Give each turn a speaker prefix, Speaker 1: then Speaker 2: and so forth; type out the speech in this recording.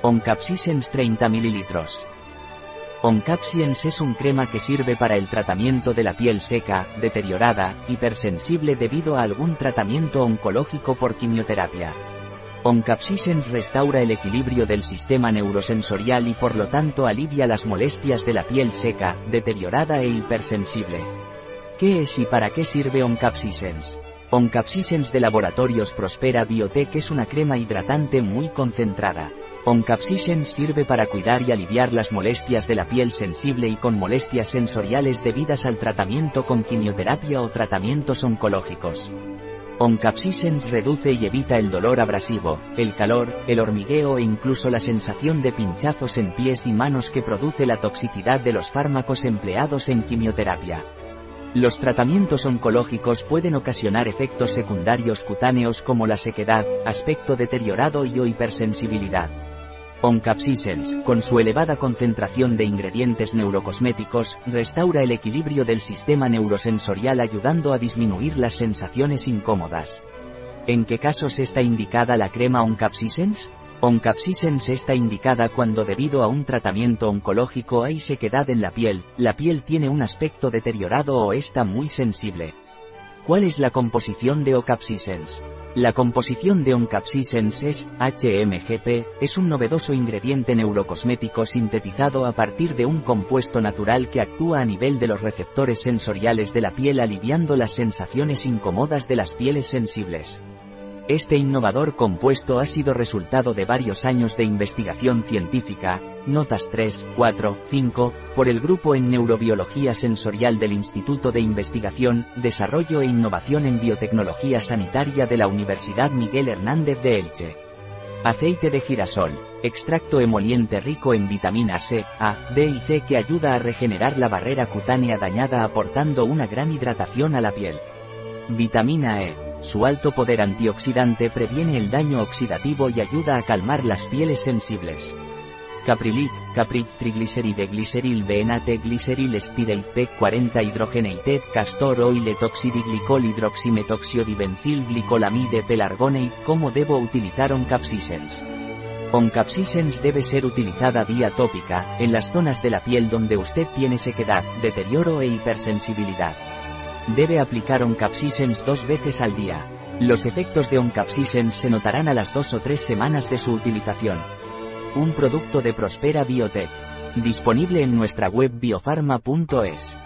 Speaker 1: Oncapsisens 30 ml. Oncapsiens es un crema que sirve para el tratamiento de la piel seca, deteriorada, hipersensible debido a algún tratamiento oncológico por quimioterapia. Oncapsisens restaura el equilibrio del sistema neurosensorial y por lo tanto alivia las molestias de la piel seca, deteriorada e hipersensible. ¿Qué es y para qué sirve Oncapsisens? Oncapsisens de Laboratorios Prospera Biotech es una crema hidratante muy concentrada. Oncapsisens sirve para cuidar y aliviar las molestias de la piel sensible y con molestias sensoriales debidas al tratamiento con quimioterapia o tratamientos oncológicos. Oncapsisens reduce y evita el dolor abrasivo, el calor, el hormigueo e incluso la sensación de pinchazos en pies y manos que produce la toxicidad de los fármacos empleados en quimioterapia. Los tratamientos oncológicos pueden ocasionar efectos secundarios cutáneos como la sequedad, aspecto deteriorado y o hipersensibilidad. Oncapsisens, con su elevada concentración de ingredientes neurocosméticos, restaura el equilibrio del sistema neurosensorial ayudando a disminuir las sensaciones incómodas. ¿En qué casos está indicada la crema Oncapsisens? Oncapsisens está indicada cuando debido a un tratamiento oncológico hay sequedad en la piel, la piel tiene un aspecto deteriorado o está muy sensible. ¿Cuál es la composición de Oncapsisens? La composición de Oncapsisens es, HMGP, es un novedoso ingrediente neurocosmético sintetizado a partir de un compuesto natural que actúa a nivel de los receptores sensoriales de la piel aliviando las sensaciones incómodas de las pieles sensibles. Este innovador compuesto ha sido resultado de varios años de investigación científica, notas 3, 4, 5, por el grupo en neurobiología sensorial del Instituto de Investigación, Desarrollo e Innovación en Biotecnología Sanitaria de la Universidad Miguel Hernández de Elche. Aceite de girasol, extracto emoliente rico en vitamina C, A, D y C que ayuda a regenerar la barrera cutánea dañada aportando una gran hidratación a la piel. Vitamina E, su alto poder antioxidante previene el daño oxidativo y ayuda a calmar las pieles sensibles. Caprilic, Caprich trigliceride gliceril BNT gliceril styrate P40 hidrogenated castor oil etoxidiglicol hidroximetoxiodibencil glicolamide pelargonate ¿Cómo debo utilizar Oncapsisens? Oncapsisens debe ser utilizada vía tópica, en las zonas de la piel donde usted tiene sequedad, deterioro e hipersensibilidad. Debe aplicar Oncapsisens dos veces al día. Los efectos de Oncapsisens se notarán a las dos o tres semanas de su utilización. Un producto de Prospera Biotech. Disponible en nuestra web biofarma.es.